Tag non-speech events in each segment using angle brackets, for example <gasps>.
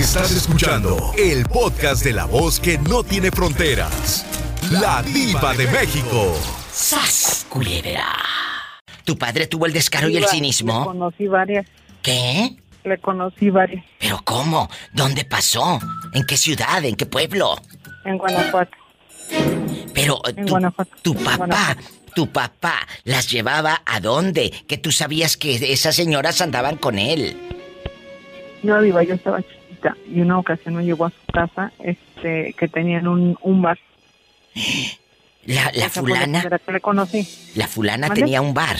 Estás escuchando el podcast de la voz que no tiene fronteras. La diva de México. ¡Sas, culebra! ¿Tu padre tuvo el descaro y el Le cinismo? conocí varias. ¿Qué? Le conocí varias. ¿Pero cómo? ¿Dónde pasó? ¿En qué ciudad? ¿En qué pueblo? En Guanajuato. Pero En tu, Guanajuato. tu En papá, Guanajuato. tu papá las llevaba a dónde? Que tú sabías que esas señoras andaban con él. No, Diva, yo estaba chiquita y una ocasión me llegó a su casa este, que tenían un, un bar. La, la la fulana, primera que le conocí. la fulana tenía un bar.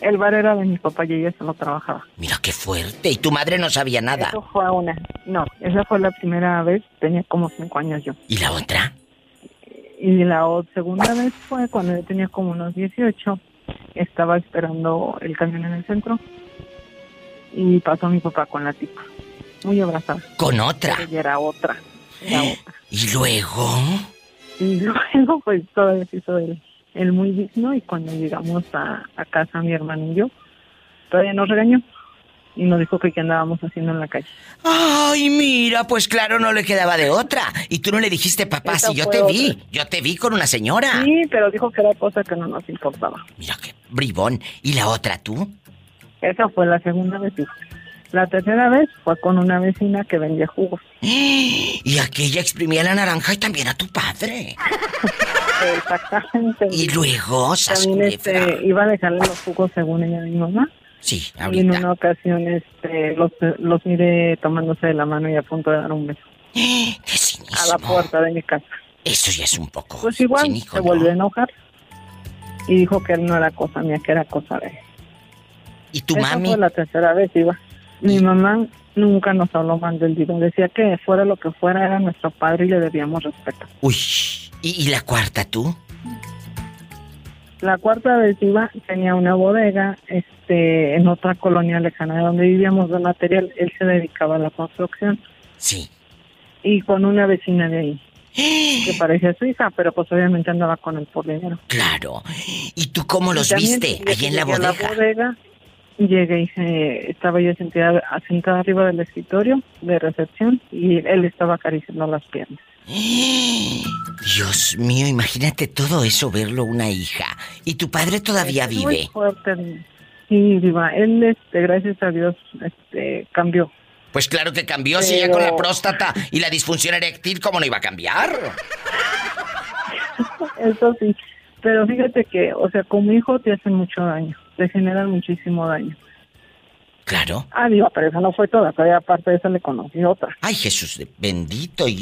El bar era de mi papá y ella solo trabajaba. Mira qué fuerte. Y tu madre no sabía nada. Eso fue una. No, esa fue la primera vez. Tenía como cinco años yo. ¿Y la otra? Y la segunda vez fue cuando yo tenía como unos 18. Estaba esperando el camión en el centro. Y pasó mi papá con la tipa. Muy abrazada. Con otra. Ella era otra. Era otra. Y luego. Y <laughs> luego, pues, todavía se hizo el, el muy digno. Y cuando llegamos a, a casa, mi hermano y yo, todavía nos regañó. Y nos dijo que qué andábamos haciendo en la calle. Ay, mira, pues claro, no le quedaba de otra. Y tú no le dijiste, papá, Esa si yo te otra. vi, yo te vi con una señora. Sí, pero dijo que era cosa que no nos importaba. Mira qué bribón. ¿Y la otra tú? Esa fue la segunda vez. La tercera vez fue con una vecina que vendía jugos. <gasps> Y aquella exprimía la naranja y también a tu padre. <laughs> Exactamente. Y luego, También este, iba a dejarle los jugos según ella mi mamá. Sí, Y en ahorita. una ocasión este, los, los miré tomándose de la mano y a punto de dar un beso <gasps> ¡Qué a la cinismo! puerta de mi casa. Eso ya es un poco. Pues igual cínico, se ¿no? volvió a enojar y dijo que él no era cosa mía, que era cosa de él. ¿Y tu Esa mami? fue la tercera vez, iba. Mi mamá nunca nos habló mal del divo. Decía que fuera lo que fuera, era nuestro padre y le debíamos respeto. Uy. ¿Y, y la cuarta tú? La cuarta vez iba, tenía una bodega este, en otra colonia lejana de donde vivíamos de material. Él se dedicaba a la construcción Sí. y con una vecina de ahí, <gasps> que parecía su hija, pero pues obviamente andaba con él por dinero. Claro. ¿Y tú cómo los viste allí en la llegué a bodega? Llegué y se- estaba yo sentada, sentada arriba del escritorio de recepción y él estaba acariciando las piernas. Dios mío, imagínate todo eso, verlo una hija. ¿Y tu padre todavía Es muy vive? fuerte. Sí, Diva, él, este, gracias a Dios, este, cambió. Pues claro que cambió, si ya con la próstata y la disfunción eréctil, ¿cómo no iba a cambiar? <laughs> Eso sí. Pero fíjate que, o sea, como hijo te hacen mucho daño, te generan muchísimo daño. Claro. Ah, Diva, pero eso no fue toda, todavía aparte de eso le conocí otra. Ay, Jesús bendito. ¿Y,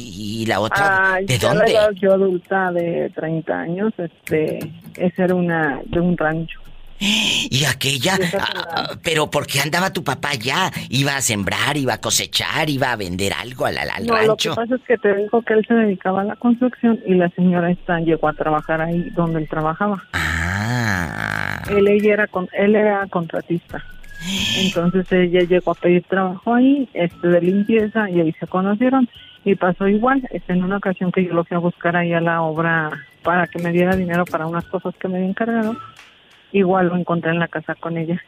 y la otra? Ay, ¿De la dónde? edad yo adulta de 30 años, este, esa era una, de un rancho. Y aquella, ah, pero ¿por qué andaba tu papá ya? ¿Iba a sembrar, iba a cosechar, iba a vender algo al, al- No, lo que rancho? pasa es que te dijo que él se dedicaba a la construcción y la señora esta llegó a trabajar ahí donde él trabajaba. Ah. Él, ella era, con, él era contratista. Entonces ella llegó a pedir trabajo ahí, este, de limpieza, y ahí se conocieron. Y pasó igual, este, en una ocasión que yo lo fui a buscar ahí a la obra para que me diera dinero para unas cosas que me había encargado, igual lo encontré en la casa con ella,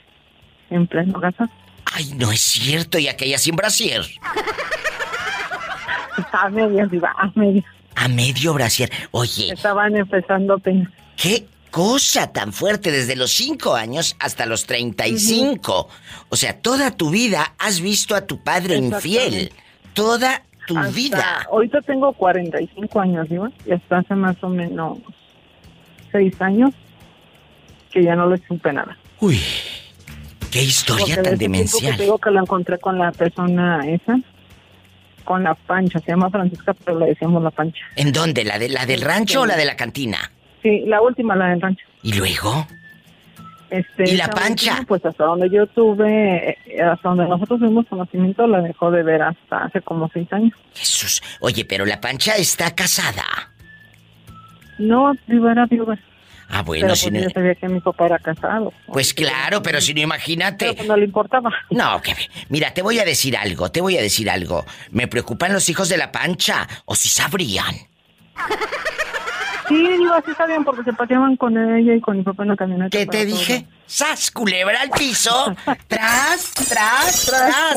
en pleno casa. Ay, no es cierto, y aquella sin brasier. <laughs> A medias, iba, a medias. A medio brasier. Oye, Estaban empezando apenas. qué cosa tan fuerte desde los 5 años hasta los 35. O sea, toda tu vida has visto a tu padre infiel. Toda tu Hasta- vida. Ahorita tengo 45 años, ¿sí? Y hasta hace más o menos 6 años que ya no le supe nada. Uy, qué historia Porque tan tiempo que demencial. digo que lo encontré con la persona esa, con la pancha, se llama Francisca, pero le decíamos la pancha. ¿En dónde? ¿La, de, la del rancho o la de la cantina? Sí, la última, la del rancho. ¿Y luego? Este, ¿Y la pancha? última, pues hasta donde yo tuve, eh, hasta donde nosotros tuvimos conocimiento, la dejó de ver hasta hace como 6 años. Jesús. Oye, pero la pancha está casada. No, viva era viuda. Ah, bueno, pero si pues no... yo sabía que mi papá era casado. Pues claro, pero si no, Pero imagínate. pues no le importaba. No, que mira, te voy a decir algo, te voy a decir algo. Me preocupan los hijos de la pancha, o si sabrían. Sí, digo, así sabían porque se paseaban con ella y con mi papá en la camioneta. ¿Qué te dije? ¡Sas! Culebra al piso. <laughs> Tras, tras, tras.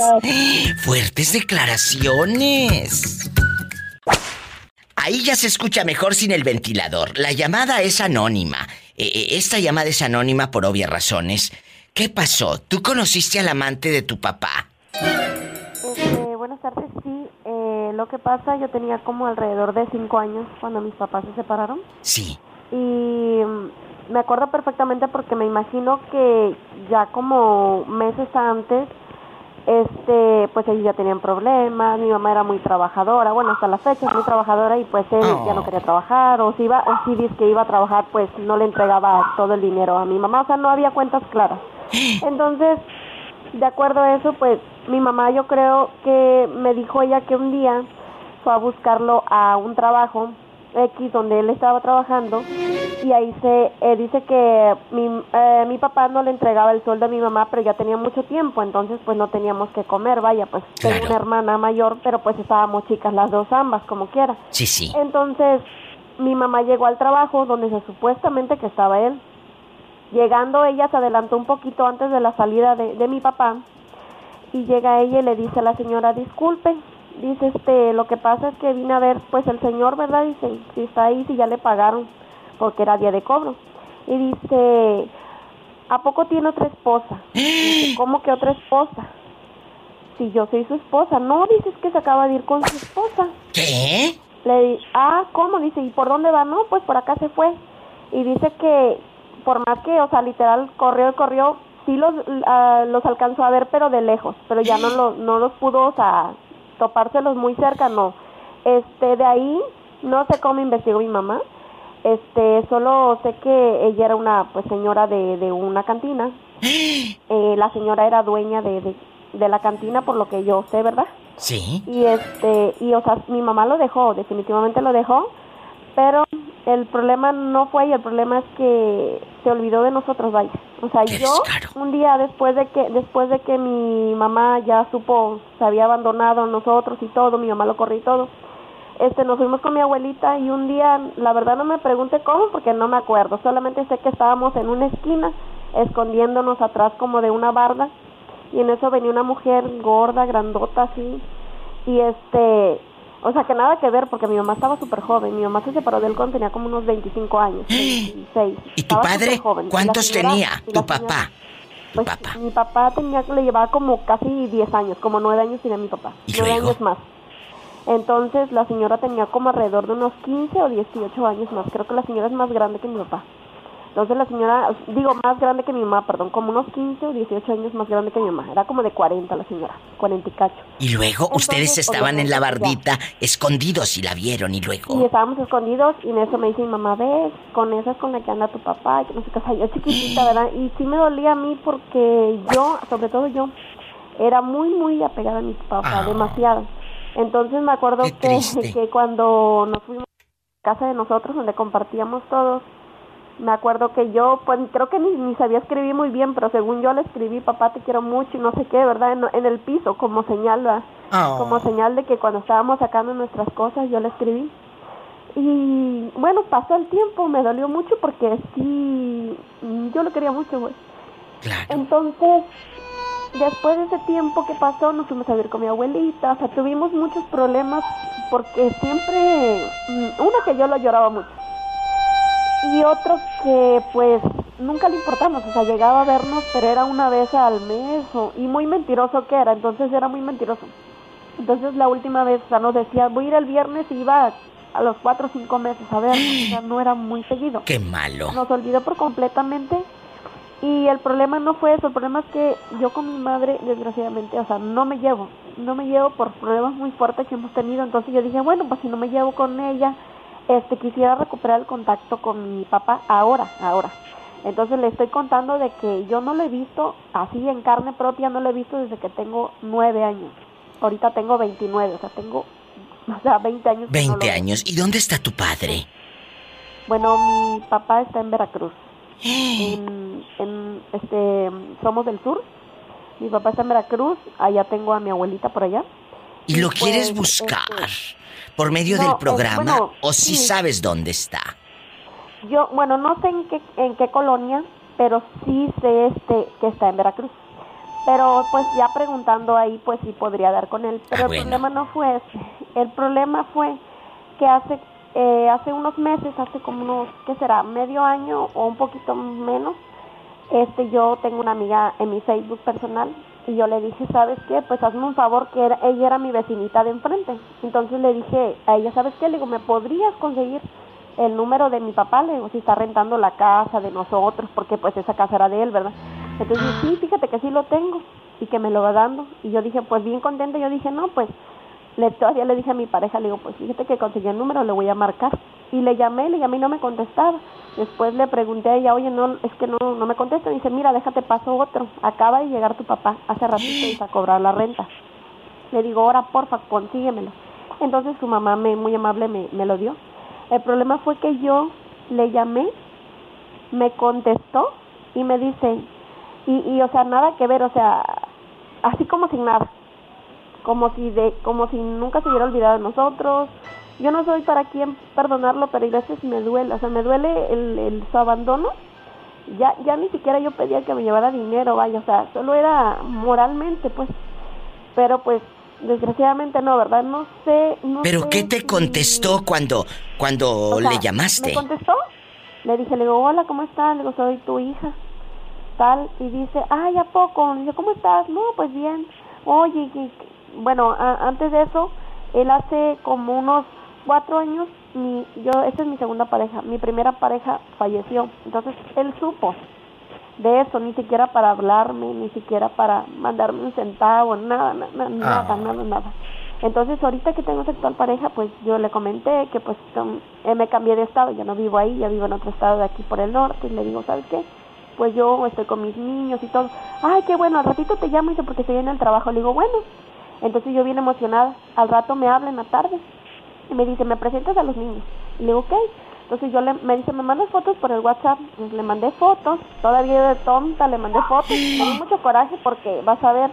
Fuertes declaraciones. Ahí ya se escucha mejor sin el ventilador. La llamada es anónima. Eh, eh, esta llamada es anónima por obvias razones. ¿Qué pasó? ¿Tú conociste al amante de tu papá? Este, buenas tardes, sí. Eh, lo que pasa, yo tenía como alrededor de cinco años cuando mis papás se separaron. Sí. Y mm, me acuerdo perfectamente porque me imagino que ya como meses antes este, pues ellos ya tenían problemas, mi mamá era muy trabajadora, bueno, hasta la fecha es muy trabajadora y pues él ya no oh. quería trabajar, o si iba, o si dice que iba a trabajar, pues no le entregaba todo el dinero a mi mamá, o sea, no había cuentas claras. <gasps> Entonces, de acuerdo a eso, pues mi mamá yo creo que me dijo ella que un día fue a buscarlo a un trabajo X donde él estaba trabajando y ahí se eh, dice que mi, eh, mi papá no le entregaba el sueldo a mi mamá pero ya tenía mucho tiempo entonces pues no teníamos que comer vaya pues tengo una hermana mayor pero pues estábamos chicas las dos ambas como quiera. Sí sí. Entonces mi mamá llegó al trabajo donde se supuestamente que estaba él. Llegando ella se adelantó un poquito antes de la salida de, de mi papá y llega ella y le dice a la señora disculpe dice este lo que pasa es que vine a ver pues el señor verdad dice si está ahí si ya le pagaron porque era día de cobro. Y dice a poco tiene otra esposa <gasps> cómo que otra esposa si yo soy su esposa. No dices que se acaba de ir con su esposa. Qué le di ah cómo dice y por dónde va no pues por acá se fue. Y dice que por más que o sea literal corrió y corrió sí los ah, los alcanzó a ver pero de lejos pero ya no <gasps> lo, no los pudo o sea topárselos muy cerca, no. Este, de ahí, no sé cómo investigó mi mamá, este, solo sé que ella era una, pues, señora de, de una cantina. <gasps> Eh, la señora era dueña de, de, de la cantina, por lo que yo sé, ¿verdad? Sí. Y este, y o sea, mi mamá lo dejó, definitivamente lo dejó, pero el problema no fue y el problema es que se olvidó de nosotros, vaya. O sea, yo un día después de que después de que mi mamá ya supo se había abandonado a nosotros y todo, mi mamá lo corrió y todo. Este, nos fuimos con mi abuelita y un día, la verdad no me pregunte cómo porque no me acuerdo, solamente sé que estábamos en una esquina escondiéndonos atrás como de una barda y en eso venía una mujer gorda, grandota así y este o sea, que nada que ver porque mi mamá estaba súper joven. Mi mamá se separó de él cuando tenía como unos 25 años, 26. ¿Y tu padre? ¿Cuántos tenía tu papá? Pues mi papá tenía le llevaba como casi 10 años, como 9 años tenía mi papá. ¿Y 9 años más. Entonces la señora tenía como alrededor de unos 15 o 18 años más. Creo que la señora es más grande que mi papá. Entonces la señora, digo, más grande que mi mamá, perdón, como unos 15 o 18 años más grande que mi mamá. Era como de 40 la señora, 40 y cacho. Y luego ustedes estaban en la bardita escondidos y la vieron y luego... Y estábamos escondidos y en eso me dice mi mamá, ves, con esa es con la que anda tu papá y que no sé qué, yo chiquitita, ¿verdad? Y sí me dolía a mí porque yo, sobre todo yo, era muy, muy apegada a mi papá, ah. demasiado. Entonces me acuerdo que, que cuando nos fuimos a casa de nosotros, donde compartíamos todos, me acuerdo que yo, pues creo que ni, ni, sabía escribir muy bien, pero según yo le escribí, papá te quiero mucho y no sé qué, ¿verdad? En, el piso, como señal, oh. como señal de que cuando estábamos sacando nuestras cosas, yo le escribí. Y bueno, pasó el tiempo, me dolió mucho porque sí, yo lo quería mucho, güey. Entonces, después de ese tiempo que pasó, nos fuimos a ver con mi abuelita, o sea, tuvimos muchos problemas porque siempre, mm, uno que yo lo lloraba mucho y otro que pues nunca le importamos, o sea, llegaba a vernos, pero era una vez al mes y muy mentiroso que era, entonces era muy mentiroso. Entonces la última vez, o sea, nos decía, voy a ir el viernes y iba a los cuatro o cinco meses a ver, o sea, no era muy seguido. Qué malo. Nos olvidó por completamente y el problema no fue eso, el problema es que yo con mi madre, desgraciadamente, o sea, no me llevo, no me llevo por problemas muy fuertes que hemos tenido, entonces yo dije, bueno, pues si no me llevo con ella, este quisiera recuperar el contacto con mi papá ahora, ahora. Entonces le estoy contando de que yo no lo he visto así en carne propia, no lo he visto desde que tengo nueve años. Ahorita tengo 29, o sea, tengo, o sea, 20 años. 20 años. ¿Y dónde está tu padre? Bueno, mi papá está en Veracruz. en, este, somos del sur. Mi papá está en Veracruz, allá tengo a mi abuelita por allá. ¿Y, lo quieres pues, buscar? Este, por medio del programa o si sabes dónde está? Yo, bueno, no sé en qué, en qué colonia, pero sí sé este que está en Veracruz. Pero pues ya preguntando ahí, pues sí podría dar con él. Pero Ah, el bueno. problema no fue ese. El problema fue que hace eh, hace unos meses, hace como unos, ¿qué será? Medio año o un poquito menos, este yo tengo una amiga en mi Facebook personal y yo le dije, ¿sabes qué? Pues hazme un favor que era- ella era mi vecinita de enfrente. Entonces le dije a ella, ¿sabes qué? Le digo, ¿me podrías conseguir el número de mi papá? Le digo, si está rentando la casa de nosotros, porque pues esa casa era de él, ¿verdad? Entonces, sí, fíjate que sí lo tengo y que me lo va dando. Y yo dije, pues bien contenta, yo dije, no, pues le todavía le dije a mi pareja, le digo, pues fíjate que conseguí el número, le voy a marcar. Y le llamé, le llamé y no me contestaba. Después le pregunté a ella, oye, no, es que no, no me contesta. Dice, mira, déjate paso otro. Acaba de llegar tu papá hace ratito <gasps> y a cobrar la renta. Le digo, ahora porfa, consíguemelo. Entonces su mamá me, muy amable me, me lo dio. El problema fue que yo le llamé, me contestó y me dice, y, y o sea, nada que ver, o sea, así como sin nada como si de como si nunca se hubiera olvidado de nosotros yo no soy para quien perdonarlo pero a veces me duele o sea me duele el, el su abandono ya ya ni siquiera yo pedía que me llevara dinero vaya o sea solo era moralmente pues pero pues desgraciadamente no verdad no sé no ¿Pero sé qué te si- contestó cuando, cuando o sea, le llamaste? Me contestó. Le dije, le digo, hola, ¿cómo estás? Le digo, soy tu hija. Tal. Y dice, ay, ¿a poco? Le dice, ¿cómo estás? No, pues bien. Oye, y- bueno, a- antes de eso, él hace como unos cuatro años, mi, yo, esta es mi segunda pareja. Mi primera pareja falleció. Entonces, él supo de eso, ni siquiera para hablarme, ni siquiera para mandarme un centavo, nada, na- na- nada, Ah. nada, nada. Entonces, ahorita que tengo esa actual pareja, pues yo le comenté que pues eh, me cambié de estado, ya no vivo ahí, ya vivo en otro estado de aquí por el norte, y le digo, ¿sabes qué? Pues yo estoy con mis niños y todo. Ay, qué bueno, al ratito te llamo, dice, porque estoy en el trabajo. Le digo, bueno. Entonces yo bien emocionada, al rato me habla en la tarde y me dice, ¿me presentas a los niños? Y le digo, ok. Entonces yo le, me dice, ¿me mandas fotos por el WhatsApp? Pues le mandé fotos, todavía de tonta le mandé fotos. Tengo mucho coraje porque vas a ver,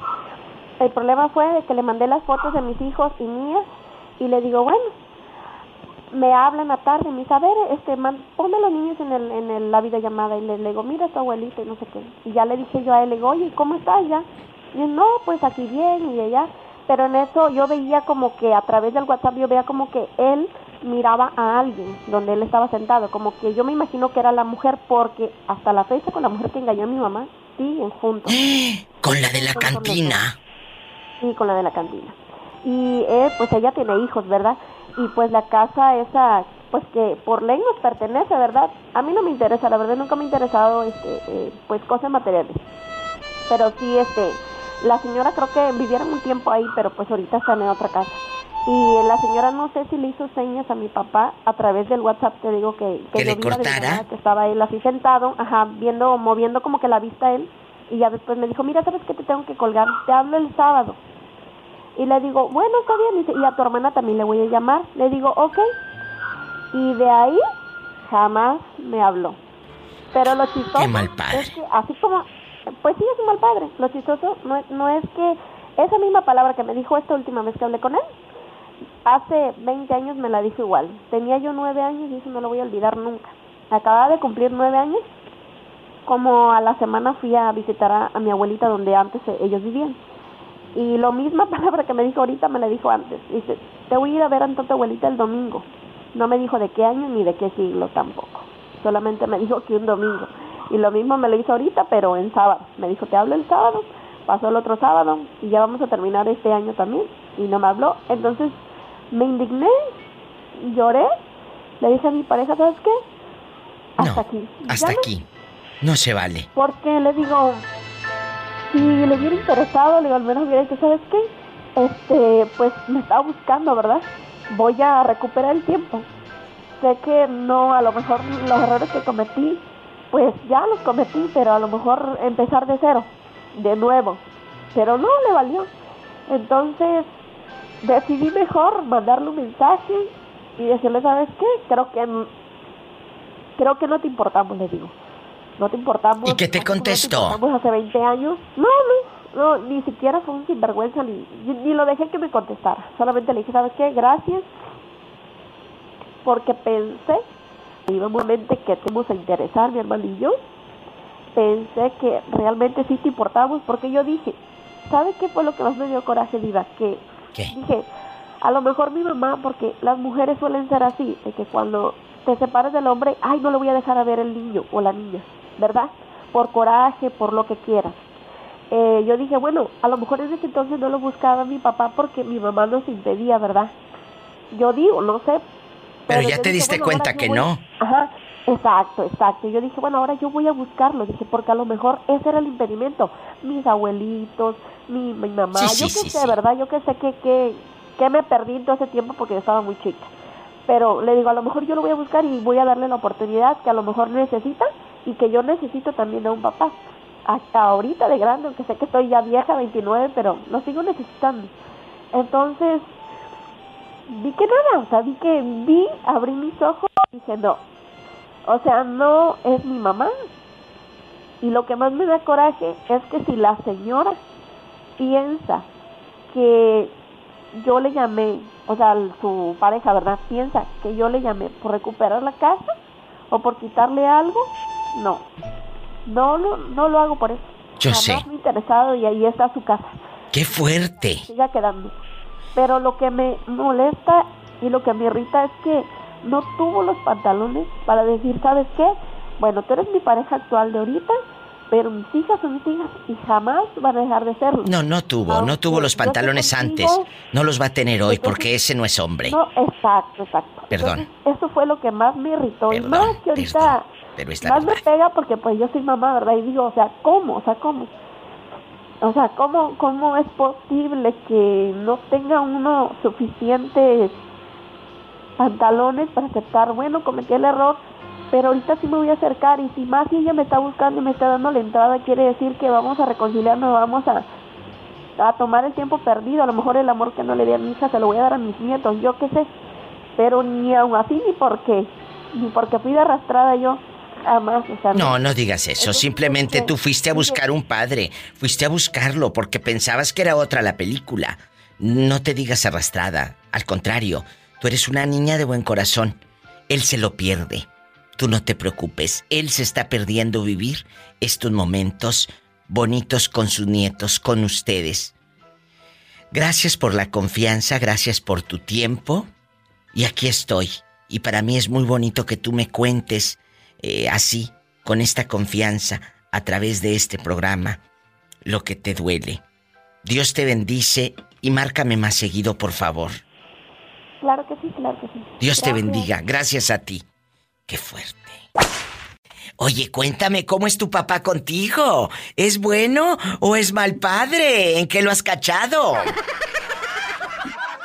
el problema fue de que le mandé las fotos de mis hijos y mías y le digo, bueno, me habla en la tarde, me dice, a ver, este, man, ponme a los niños en, el, en el- la videollamada y le, digo, mira a tu abuelita y no sé qué. Y ya le dije yo a él, le digo, oye, ¿cómo estás ya? Y él, no, pues aquí bien y allá. Pero en eso yo veía como que a través del WhatsApp yo veía como que él miraba a alguien donde él estaba sentado, como que yo me imagino que era la mujer porque hasta la fecha con la mujer que engañó a mi mamá siguen juntos. <gasps> Con la de la cantina. Sí, con la de la cantina. Y eh, pues ella tiene hijos, ¿verdad? Y pues la casa esa, pues que por ley nos pertenece, ¿verdad? A mí no me interesa, la verdad nunca me ha interesado, este, eh, pues cosas materiales. Pero sí, este, la señora creo que vivieron un tiempo ahí, pero pues ahorita están en otra casa. Y la señora no sé si le hizo señas a mi papá a través del WhatsApp, te digo que, ¿Que yo le vi cortara? que estaba él así sentado, ajá, viendo, moviendo como que la vista él. Y ya después me dijo, mira, ¿sabes qué te tengo que colgar? Te hablo el sábado. Y le digo, bueno, está bien. Dice, y a tu hermana también le voy a llamar. Le digo, ok. Y de ahí jamás me habló. Pero lo chistoso es que así como, pues sí es un mal padre. Lo chistoso no es, no es que esa misma palabra que me dijo esta última vez que hablé con él, hace 20 años me la dijo igual. Tenía yo nueve años y eso no lo voy a olvidar nunca. Acababa de cumplir nueve años. Como a la semana fui a visitar a, a mi abuelita donde antes eh, ellos vivían. Y lo misma <laughs> palabra que me dijo ahorita me la dijo antes. Dice, te voy a ir a ver a tu abuelita el domingo. No me dijo de qué año ni de qué siglo tampoco. Solamente me dijo que un domingo. Y lo mismo me lo hizo ahorita, pero en sábado. Me dijo, te hablo el sábado. Pasó el otro sábado y ya vamos a terminar este año también. Y no me habló. Entonces me indigné, lloré. Le dije a mi pareja, ¿sabes qué? Hasta No, aquí. hasta no- aquí. No se vale. porque le digo, si le hubiera interesado, le digo, al menos hubiera dicho, ¿sabes qué? Este, pues me estaba buscando, ¿verdad? Voy a recuperar el tiempo. Sé que no, a lo mejor los errores que cometí, pues ya los cometí, pero a lo mejor empezar de cero, de nuevo. Pero no le valió. Entonces, decidí mejor mandarle un mensaje y decirle, ¿sabes qué? Creo que creo que no te importamos, le digo. No te importamos. ¿Y qué te no contestó? importamos hace 20 años. No, no, no, ni siquiera fue un sinvergüenza, ni, ni lo dejé que me contestara. Solamente le dije, ¿sabes qué? Gracias. Porque pensé, vivamente que te íbamos a interesar, mi hermano y yo. pensé que realmente sí te importábamos porque yo dije, ¿sabe qué fue lo que más me dio coraje, Diva? Que dije, a lo mejor mi mamá, porque las mujeres suelen ser así, de que cuando te separas del hombre, ay, no le voy a dejar a ver el niño o la niña, ¿verdad? Por coraje, por lo que quieras. Eh, yo dije, bueno, a lo mejor en ese entonces no lo buscaba mi papá porque mi mamá nos impedía, ¿verdad? Yo digo, no sé. Pero, ya te diste cuenta que no. Ajá, exacto, exacto. Yo dije, bueno, ahora yo voy a buscarlo, dije, porque a lo mejor ese era el impedimento. Mis abuelitos, mi, mi mamá, yo qué sé, ¿verdad? Yo qué sé que, que, que me perdí en todo ese tiempo porque yo estaba muy chica. Pero le digo, a lo mejor yo lo voy a buscar y voy a darle la oportunidad que a lo mejor necesita y que yo necesito también a un papá. Hasta ahorita de grande, aunque sé que estoy ya vieja, 29, pero lo sigo necesitando. Entonces, vi que nada, o sea, vi que vi, abrí mis ojos y dije, no. O sea, no es mi mamá. Y lo que más me da coraje es que si la señora piensa que yo le llamé, o sea, su pareja, ¿verdad? Piensa que yo le llamé por recuperar la casa o por quitarle algo, no. No, no, no lo hago por eso. Yo sé. Me interesado y ahí está su casa. ¡Qué fuerte! Siga quedando. Pero lo que me molesta y lo que me irrita es que no tuvo los pantalones para decir, ¿sabes qué? Bueno, tú eres mi pareja actual de ahorita, pero mis hijas son mis hijas y jamás van a dejar de serlo. No, no tuvo, no, tuvo los pantalones antes. No los va a tener hoy porque ese no es hombre. No, exacto, exacto. Perdón. eso fue lo que más me irritó. y más que ahorita, pero más me pega porque pues yo soy mamá, ¿verdad? Y digo, o sea, ¿cómo? O sea, ¿cómo? O sea, ¿cómo, cómo es posible que no tenga uno suficientes pantalones para aceptar, bueno, cometí el error, pero ahorita sí me voy a acercar y si más ella me está buscando y me está dando la entrada, quiere decir que vamos a reconciliarnos, vamos a, a tomar el tiempo perdido, a lo mejor el amor que no le di a mi hija se lo voy a dar a mis nietos, yo qué sé, pero ni aún así ni porque, ni porque fui de arrastrada yo, no, no digas eso. Simplemente tú fuiste a buscar un padre. Fuiste a buscarlo porque pensabas que era otra la película. No te digas arrastrada. Al contrario, tú eres una niña de buen corazón. Él se lo pierde. Tú no te preocupes. Él se está perdiendo vivir estos momentos bonitos con sus nietos, con ustedes. Gracias por la confianza, gracias por tu tiempo. Y aquí estoy. Y para mí es muy bonito que tú me cuentes eh, así, con esta confianza, a través de este programa, lo que te duele. Dios te bendice y márcame más seguido, por favor. Claro que sí, claro que sí. Dios te bendiga. Gracias a ti. Qué fuerte. Oye, cuéntame, ¿cómo es tu papá contigo? ¿Es bueno o es mal padre? ¿En qué lo has cachado?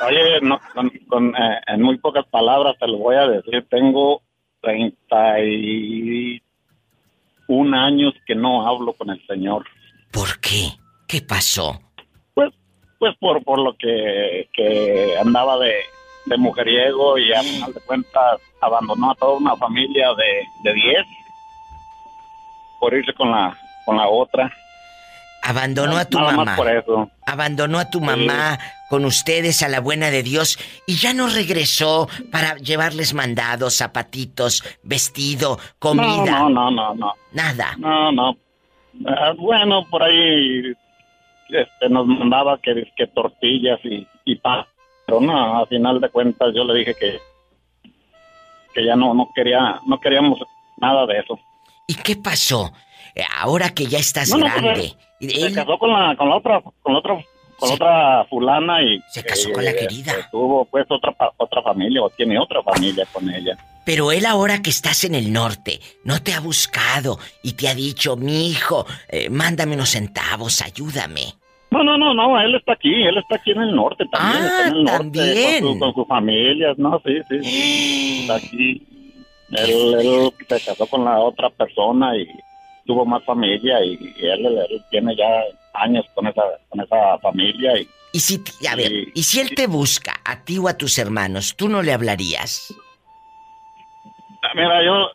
Oye, no, con, eh, en muy pocas palabras te lo voy a decir. Tengo 31 años que no hablo con el Señor. ¿Por qué? ¿Qué pasó? Pues, pues por, por lo que, que andaba de, de mujeriego y a final de cuentas abandonó a toda una familia de, de 10 por irse con la, con la otra. Abandonó a tu mamá. Abandonó a tu mamá con ustedes a la buena de Dios y ya no regresó para llevarles mandados, zapatitos, vestido, comida. No, no, no, no. Nada. No, no. Ah, bueno, por ahí este, nos mandaba que, que tortillas y, y pan. Pero no, a final de cuentas yo le dije que que ya no no quería no queríamos nada de eso. ¿Y qué pasó? Ahora que ya estás pues, grande. se, casó con la, con la otra, con la otra, con otra fulana y se casó con la eh, querida. Tuvo pues otra otra familia o tiene otra familia con ella. Pero él ahora que estás en el norte, no te ha buscado y te ha dicho, mi hijo, eh, mándame unos centavos, ayúdame. No, no, no, no, él está aquí, él está aquí en el norte también, ah, está en el norte con, su, con sus familias, no, sí, sí, <gasps> está aquí. Él, él se casó con la otra persona y tuvo más familia y, él, tiene ya años con esa, con esa familia. Y, y si, a ver, y, si él te busca a ti o a tus hermanos, ¿tú no le hablarías? Mira, yo,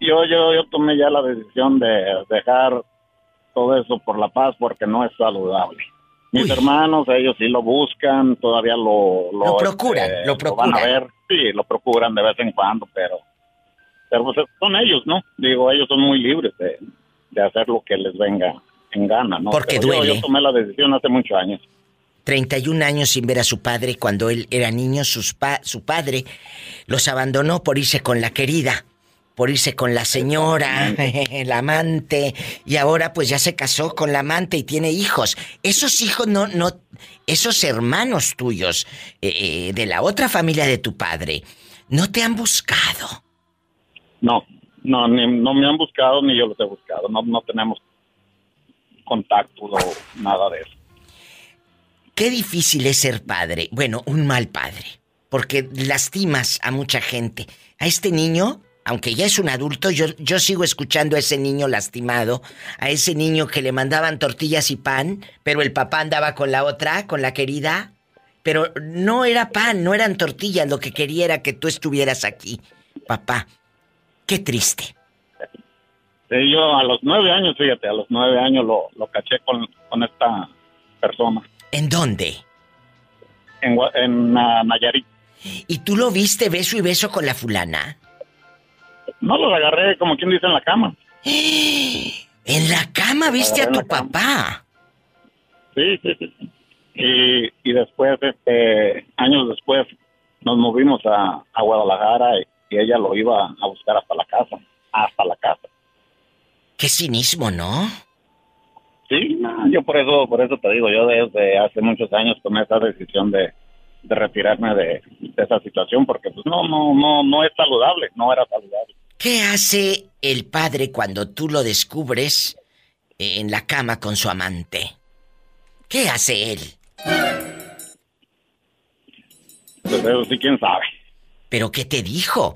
yo, yo, yo tomé ya la decisión de dejar todo eso por la paz porque no es saludable. Mis hermanos, ellos sí lo buscan, todavía lo... Lo, procuran, este, lo procuran. van a ver, sí, lo procuran de vez en cuando, pero pero pues son ellos, ¿no? Digo, ellos son muy libres de, hacer lo que les venga en gana, ¿no? Porque duele. Yo, tomé la decisión hace muchos años. 31 años sin ver a su padre cuando él era niño, sus su padre los abandonó por irse con la querida, por irse con la señora, el <laughs> amante, y ahora pues ya se casó con la amante y tiene hijos. Esos hijos no, no, esos hermanos tuyos eh, eh, de la otra familia de tu padre, ¿no te han buscado? No, no, no me han buscado ni yo los he buscado. No, no tenemos contacto o nada de eso. Qué difícil es ser padre. Bueno, un mal padre. Porque lastimas a mucha gente. A este niño, aunque ya es un adulto, yo, yo sigo escuchando a ese niño lastimado. A ese niño que le mandaban tortillas y pan, pero el papá andaba con la otra, con la querida. Pero no era pan, no eran tortillas. Lo que quería era que tú estuvieras aquí. Papá, qué triste. Sí, yo a los nueve años, fíjate, a los nueve años lo, lo caché con, con esta persona. ¿En dónde? En, en Nayarit. ¿Y tú lo viste beso y beso con la fulana? No, lo agarré como quien dice en la cama. <gasps> ¿En la cama viste a tu papá? Sí, sí, sí. Y, y después, este, años después, nos movimos a, a Guadalajara y, y ella lo iba a buscar hasta la casa, hasta la casa. Qué cinismo, ¿no? Sí, no, yo por eso, por eso te digo, yo desde hace muchos años tomé esa decisión de, de retirarme de, de, esa situación porque pues no, no, no, no es saludable, no era saludable. ¿Qué hace el padre cuando tú lo descubres en la cama con su amante? ¿Qué hace él? Pues eso sí, quién sabe. ¿Pero qué te dijo?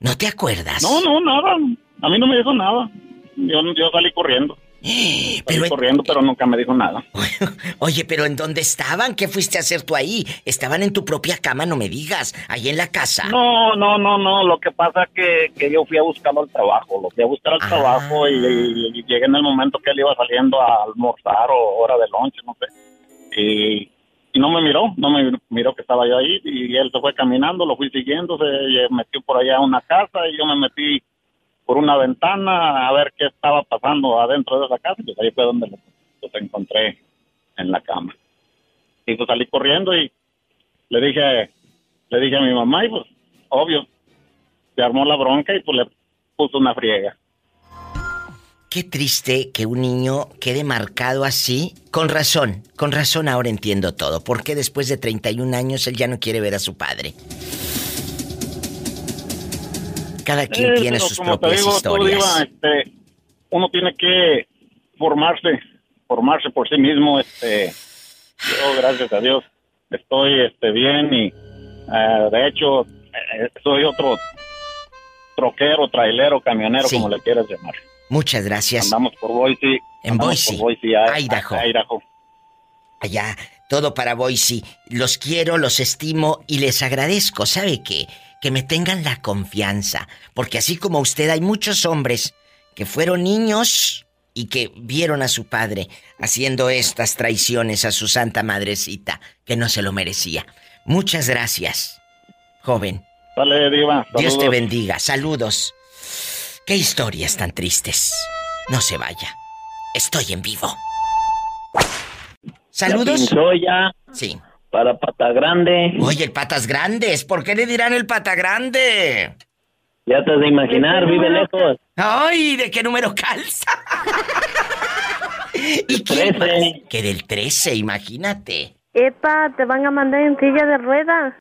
¿No te acuerdas? No, no, nada. A mí no me dijo nada. Yo, yo salí corriendo. Pero corriendo, pero nunca me dijo nada. <laughs> Oye, pero ¿en dónde estaban? ¿Qué fuiste a hacer tú ahí? Estaban en tu propia cama, no me digas, ahí en la casa. No, no, no, no. Lo que pasa es que, que yo fui a buscarlo al trabajo. Lo fui a buscar al ah. trabajo y, y, llegué en el momento que él iba saliendo a almorzar o hora de lunch, no sé. Y, y no me miró, no me miró que estaba yo ahí y él se fue caminando, lo fui siguiendo, se metió por allá a una casa y yo me metí por una ventana a ver qué estaba pasando adentro de esa casa, pues ahí fue donde lo, encontré en la cama. Y pues salí corriendo y le dije, le dije a mi mamá y pues obvio, se armó la bronca y pues le puso una friega. Qué triste que un niño quede marcado así. Con razón, con razón ahora entiendo todo. ¿Por qué después de 31 años él ya no quiere ver a su padre? Cada quien tiene sus propias historias. Este, uno tiene que formarse, formarse por sí mismo. Este, yo, gracias a Dios, estoy este, bien y eh, de hecho eh, soy otro troquero, trailero, camionero, como le quieras llamar. Muchas gracias. Andamos por Boise. En Boise. Por Boise, Idaho. Idaho. Allá, todo para Boise. Los quiero, los estimo y les agradezco. ¿Sabe qué? que me tengan la confianza, porque así como usted hay muchos hombres que fueron niños y que vieron a su padre haciendo estas traiciones a su santa madrecita, que no se lo merecía. Muchas gracias, joven. Dale, Diva. Dios te bendiga. Saludos. Qué historias tan tristes. No se vaya. Estoy en vivo. Saludos. Ya Sí. Para pata grande. Oye, el patas grandes. ¿Por qué le dirán el pata grande? Ya te has de imaginar, vive lejos. Ay, ¿de qué número calza? <laughs> ¿Y quién más? Que del 13, imagínate. Epa, te van a mandar en silla de ruedas.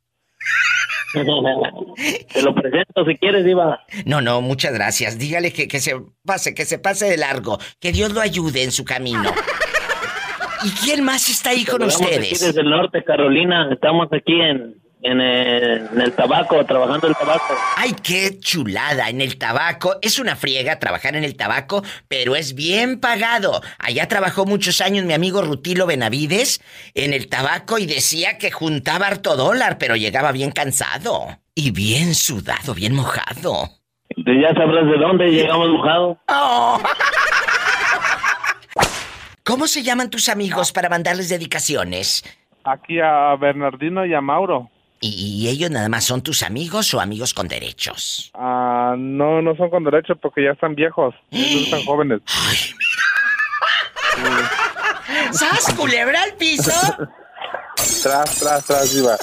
<laughs> Te lo presento si quieres, Diva. No, no, muchas gracias. Dígale que, que se pase, que se pase de largo. Que Dios lo ayude en su camino. <laughs> ¿Y quién más está ahí con ustedes? Aquí desde el norte, Carolina. Estamos aquí en, en el, tabaco, trabajando el tabaco. ¡Ay, qué chulada! En el tabaco. Es una friega trabajar en el tabaco, pero es bien pagado. Allá trabajó muchos años mi amigo Rutilo Benavides en el tabaco y decía que juntaba harto dólar, pero llegaba bien cansado. Y bien sudado, bien mojado. Ya sabrás de dónde llegamos mojados. Oh. ¿Cómo se llaman tus amigos para mandarles dedicaciones? Aquí a Bernardino y a Mauro. ¿Y, ellos nada más son tus amigos o amigos con derechos? Ah, no, no son con derechos porque ya están viejos. No <gasps> están jóvenes. Ay, <laughs> ¿Sabes culebra al piso? <laughs> tras, tras, tras, iba.